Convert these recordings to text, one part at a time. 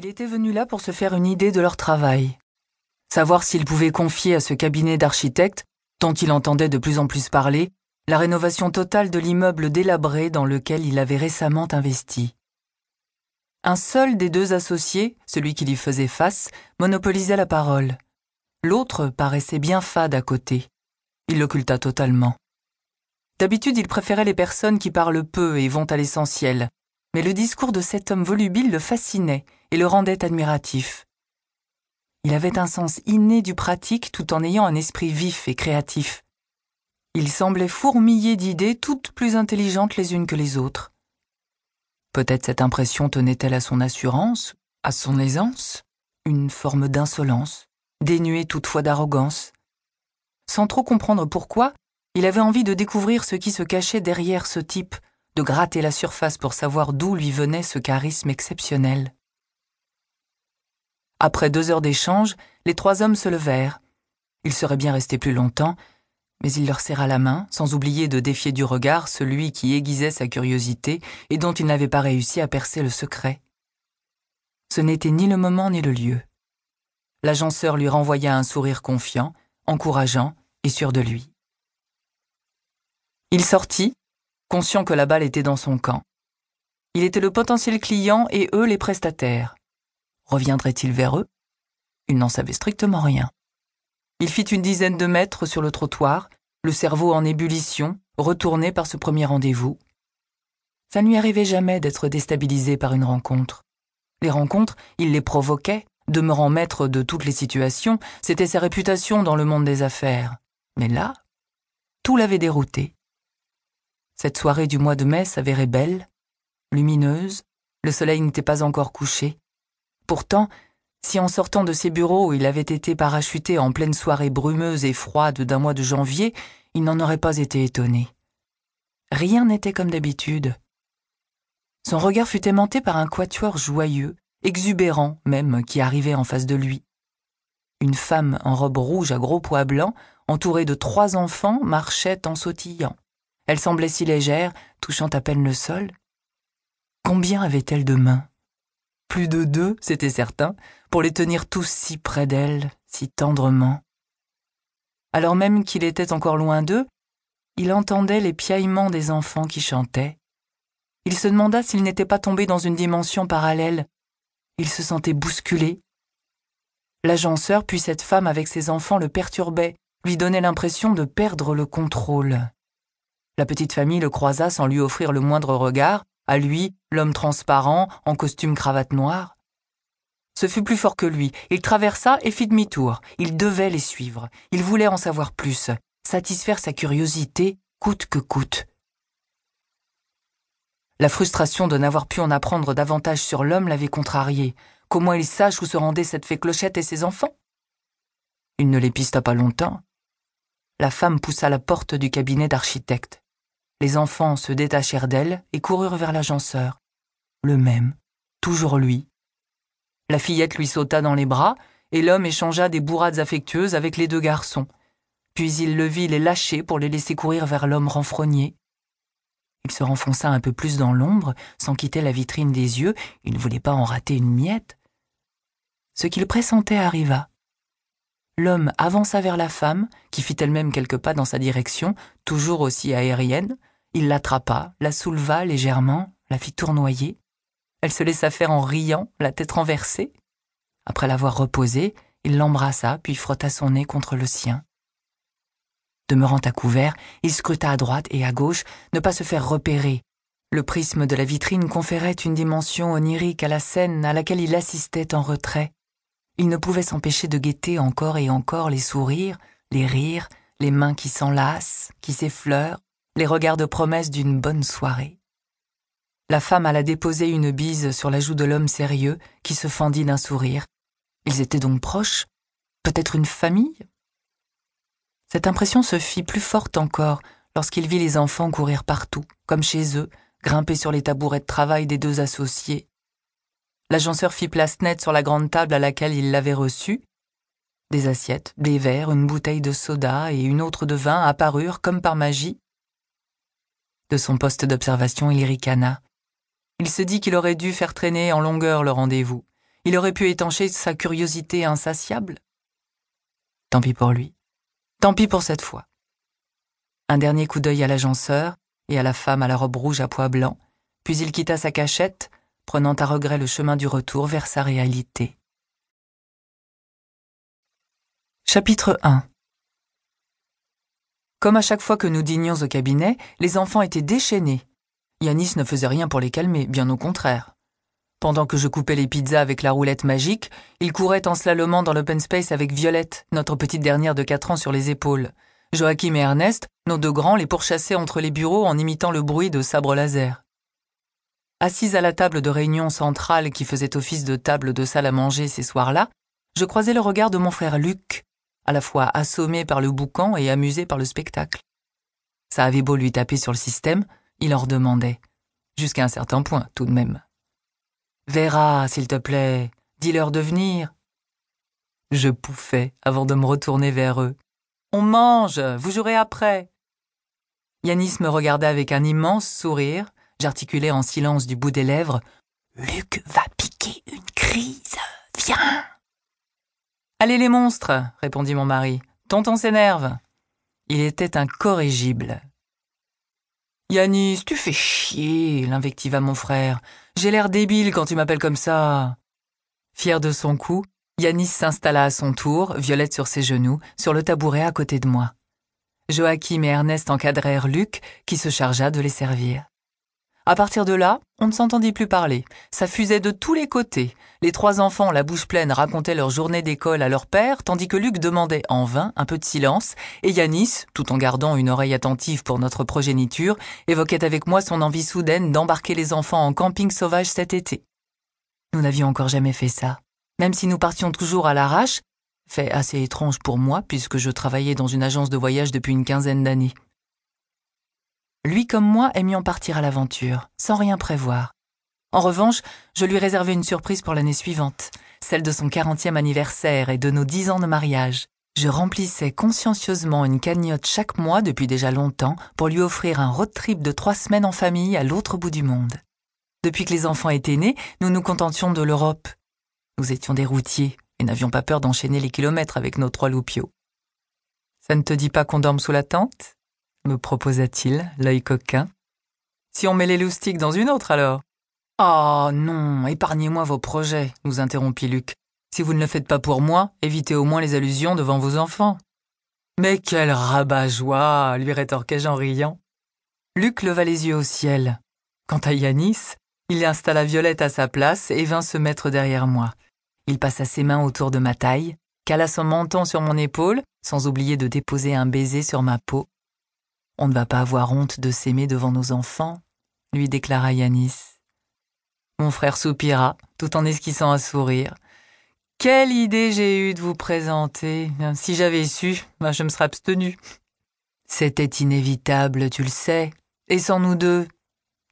Il était venu là pour se faire une idée de leur travail, savoir s'il pouvait confier à ce cabinet d'architectes, dont il entendait de plus en plus parler, la rénovation totale de l'immeuble délabré dans lequel il avait récemment investi. Un seul des deux associés, celui qui lui faisait face, monopolisait la parole. L'autre paraissait bien fade à côté. Il l'occulta totalement. D'habitude, il préférait les personnes qui parlent peu et vont à l'essentiel, mais le discours de cet homme volubile le fascinait et le rendait admiratif. Il avait un sens inné du pratique tout en ayant un esprit vif et créatif. Il semblait fourmiller d'idées toutes plus intelligentes les unes que les autres. Peut-être cette impression tenait-elle à son assurance, à son aisance, une forme d'insolence, dénuée toutefois d'arrogance. Sans trop comprendre pourquoi, il avait envie de découvrir ce qui se cachait derrière ce type, de gratter la surface pour savoir d'où lui venait ce charisme exceptionnel. Après deux heures d'échange, les trois hommes se levèrent. Ils seraient bien restés plus longtemps, mais il leur serra la main, sans oublier de défier du regard celui qui aiguisait sa curiosité et dont il n'avait pas réussi à percer le secret. Ce n'était ni le moment ni le lieu. L'agenceur lui renvoya un sourire confiant, encourageant et sûr de lui. Il sortit, conscient que la balle était dans son camp. Il était le potentiel client et eux les prestataires. Reviendrait-il vers eux? Il n'en savait strictement rien. Il fit une dizaine de mètres sur le trottoir, le cerveau en ébullition, retourné par ce premier rendez-vous. Ça ne lui arrivait jamais d'être déstabilisé par une rencontre. Les rencontres, il les provoquait, demeurant maître de toutes les situations, c'était sa réputation dans le monde des affaires. Mais là, tout l'avait dérouté. Cette soirée du mois de mai s'avérait belle, lumineuse, le soleil n'était pas encore couché. Pourtant, si en sortant de ses bureaux il avait été parachuté en pleine soirée brumeuse et froide d'un mois de janvier, il n'en aurait pas été étonné. Rien n'était comme d'habitude. Son regard fut aimanté par un quatuor joyeux, exubérant même, qui arrivait en face de lui. Une femme en robe rouge à gros pois blancs, entourée de trois enfants, marchait en sautillant. Elle semblait si légère, touchant à peine le sol. Combien avait-elle de mains? Plus de deux, c'était certain, pour les tenir tous si près d'elle, si tendrement. Alors même qu'il était encore loin d'eux, il entendait les piaillements des enfants qui chantaient. Il se demanda s'il n'était pas tombé dans une dimension parallèle. Il se sentait bousculé. L'agenceur puis cette femme avec ses enfants le perturbaient, lui donnait l'impression de perdre le contrôle. La petite famille le croisa sans lui offrir le moindre regard, à lui, l'homme transparent, en costume cravate noire. Ce fut plus fort que lui. Il traversa et fit demi-tour. Il devait les suivre. Il voulait en savoir plus, satisfaire sa curiosité, coûte que coûte. La frustration de n'avoir pu en apprendre davantage sur l'homme l'avait contrarié. Moins il sache où se rendait cette fée Clochette et ses enfants? Il ne les pista pas longtemps. La femme poussa la porte du cabinet d'architecte. Les enfants se détachèrent d'elle et coururent vers l'agenceur. Le même, toujours lui. La fillette lui sauta dans les bras, et l'homme échangea des bourrades affectueuses avec les deux garçons. Puis il le vit les lâcher pour les laisser courir vers l'homme renfrogné. Il se renfonça un peu plus dans l'ombre, sans quitter la vitrine des yeux, il ne voulait pas en rater une miette. Ce qu'il pressentait arriva. L'homme avança vers la femme, qui fit elle-même quelques pas dans sa direction, toujours aussi aérienne, il l'attrapa, la souleva légèrement, la fit tournoyer. Elle se laissa faire en riant, la tête renversée. Après l'avoir reposée, il l'embrassa puis frotta son nez contre le sien. Demeurant à couvert, il scruta à droite et à gauche, ne pas se faire repérer. Le prisme de la vitrine conférait une dimension onirique à la scène à laquelle il assistait en retrait. Il ne pouvait s'empêcher de guetter encore et encore les sourires, les rires, les mains qui s'enlacent, qui s'effleurent, les regards de promesse d'une bonne soirée. La femme alla déposer une bise sur la joue de l'homme sérieux, qui se fendit d'un sourire. Ils étaient donc proches? Peut-être une famille? Cette impression se fit plus forte encore lorsqu'il vit les enfants courir partout, comme chez eux, grimper sur les tabourets de travail des deux associés. L'agenceur fit place nette sur la grande table à laquelle il l'avait reçu. Des assiettes, des verres, une bouteille de soda et une autre de vin apparurent comme par magie de son poste d'observation, il ricana. Il se dit qu'il aurait dû faire traîner en longueur le rendez-vous. Il aurait pu étancher sa curiosité insatiable. Tant pis pour lui. Tant pis pour cette fois. Un dernier coup d'œil à l'agenceur et à la femme à la robe rouge à pois blancs, puis il quitta sa cachette, prenant à regret le chemin du retour vers sa réalité. Chapitre 1 Comme à chaque fois que nous dînions au cabinet, les enfants étaient déchaînés. Yanis ne faisait rien pour les calmer, bien au contraire. Pendant que je coupais les pizzas avec la roulette magique, il courait en slalomant dans l'open space avec Violette, notre petite dernière de 4 ans sur les épaules. Joachim et Ernest, nos deux grands, les pourchassaient entre les bureaux en imitant le bruit de sabres laser. Assise à la table de réunion centrale qui faisait office de table de salle à manger ces soirs-là, je croisais le regard de mon frère Luc, à la fois assommé par le boucan et amusé par le spectacle. Ça avait beau lui taper sur le système, il en redemandait. Jusqu'à un certain point, tout de même. Vera, s'il te plaît, dis-leur de venir. Je pouffais avant de me retourner vers eux. On mange, vous jouerez après. Yanis me regardait avec un immense sourire. J'articulais en silence du bout des lèvres. Luc va piquer une crise. Viens. Allez les monstres, répondit mon mari. Tonton s'énerve. Il était incorrigible. Yanis, tu fais chier, l'invectiva mon frère. J'ai l'air débile quand tu m'appelles comme ça. Fier de son coup, Yanis s'installa à son tour, Violette sur ses genoux, sur le tabouret à côté de moi. Joachim et Ernest encadrèrent Luc, qui se chargea de les servir. À partir de là, on ne s'entendit plus parler. Ça fusait de tous les côtés. Les trois enfants, la bouche pleine, racontaient leur journée d'école à leur père, tandis que Luc demandait en vain un peu de silence, et Yanis, tout en gardant une oreille attentive pour notre progéniture, évoquait avec moi son envie soudaine d'embarquer les enfants en camping sauvage cet été. Nous n'avions encore jamais fait ça. Même si nous partions toujours à l'arrache, fait assez étrange pour moi puisque je travaillais dans une agence de voyage depuis une quinzaine d'années. Lui comme moi aimions partir à l'aventure, sans rien prévoir. En revanche, je lui réservais une surprise pour l'année suivante, celle de son quarantième anniversaire et de nos dix ans de mariage. Je remplissais consciencieusement une cagnotte chaque mois depuis déjà longtemps pour lui offrir un road trip de trois semaines en famille à l'autre bout du monde. Depuis que les enfants étaient nés, nous nous contentions de l'Europe. Nous étions des routiers et n'avions pas peur d'enchaîner les kilomètres avec nos trois loupiaux. Ça ne te dit pas qu'on dorme sous la tente? Me proposa-t-il, l'œil coquin. Si on met les loustiques dans une autre alors? Oh non, épargnez-moi vos projets, nous interrompit Luc. Si vous ne le faites pas pour moi, évitez au moins les allusions devant vos enfants. Mais quel rabat-joie lui rétorquai-je en riant. Luc leva les yeux au ciel. Quant à Yanis, il installa Violette à sa place et vint se mettre derrière moi. Il passa ses mains autour de ma taille, cala son menton sur mon épaule, sans oublier de déposer un baiser sur ma peau, on ne va pas avoir honte de s'aimer devant nos enfants, lui déclara Yanis. Mon frère soupira, tout en esquissant un sourire. Quelle idée j'ai eue de vous présenter. Si j'avais su, ben, je me serais abstenu. C'était inévitable, tu le sais. Et sans nous deux,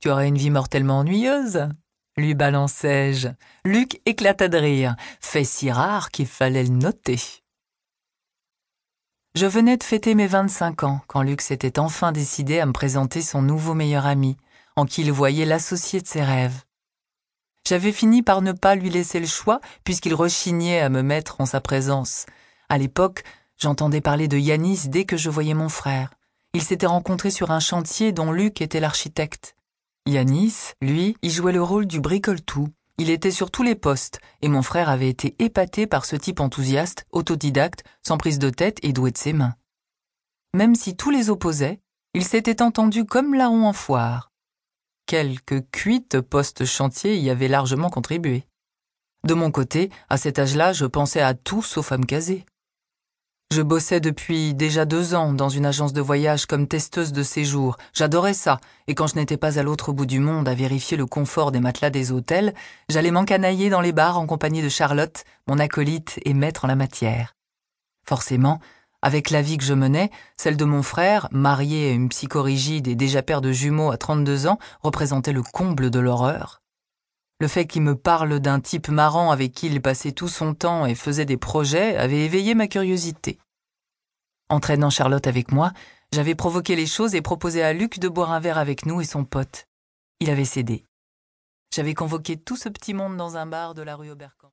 tu aurais une vie mortellement ennuyeuse. Lui balançai-je. Luc éclata de rire, fait si rare qu'il fallait le noter. Je venais de fêter mes 25 ans quand Luc s'était enfin décidé à me présenter son nouveau meilleur ami, en qui il voyait l'associé de ses rêves. J'avais fini par ne pas lui laisser le choix puisqu'il rechignait à me mettre en sa présence. À l'époque, j'entendais parler de Yanis dès que je voyais mon frère. Ils s'étaient rencontrés sur un chantier dont Luc était l'architecte. Yanis, lui, y jouait le rôle du bricole-tout, il était sur tous les postes, et mon frère avait été épaté par ce type enthousiaste, autodidacte, sans prise de tête et doué de ses mains. Même si tous les opposaient, il s'était entendu comme larron en foire. Quelques cuites post-chantier y avaient largement contribué. De mon côté, à cet âge-là, je pensais à tout sauf à me. Je bossais depuis déjà deux ans dans une agence de voyage comme testeuse de séjour. J'adorais ça, et quand je n'étais pas à l'autre bout du monde à vérifier le confort des matelas des hôtels, j'allais m'encanailler dans les bars en compagnie de Charlotte, mon acolyte et maître en la matière. Forcément, avec la vie que je menais, celle de mon frère, marié à une psychorigide et déjà père de jumeaux à 32 ans, représentait le comble de l'horreur. Le fait qu'il me parle d'un type marrant avec qui il passait tout son temps et faisait des projets avait éveillé ma curiosité. Entraînant Charlotte avec moi, j'avais provoqué les choses et proposé à Luc de boire un verre avec nous et son pote. Il avait cédé. J'avais convoqué tout ce petit monde dans un bar de la rue Oberkampf.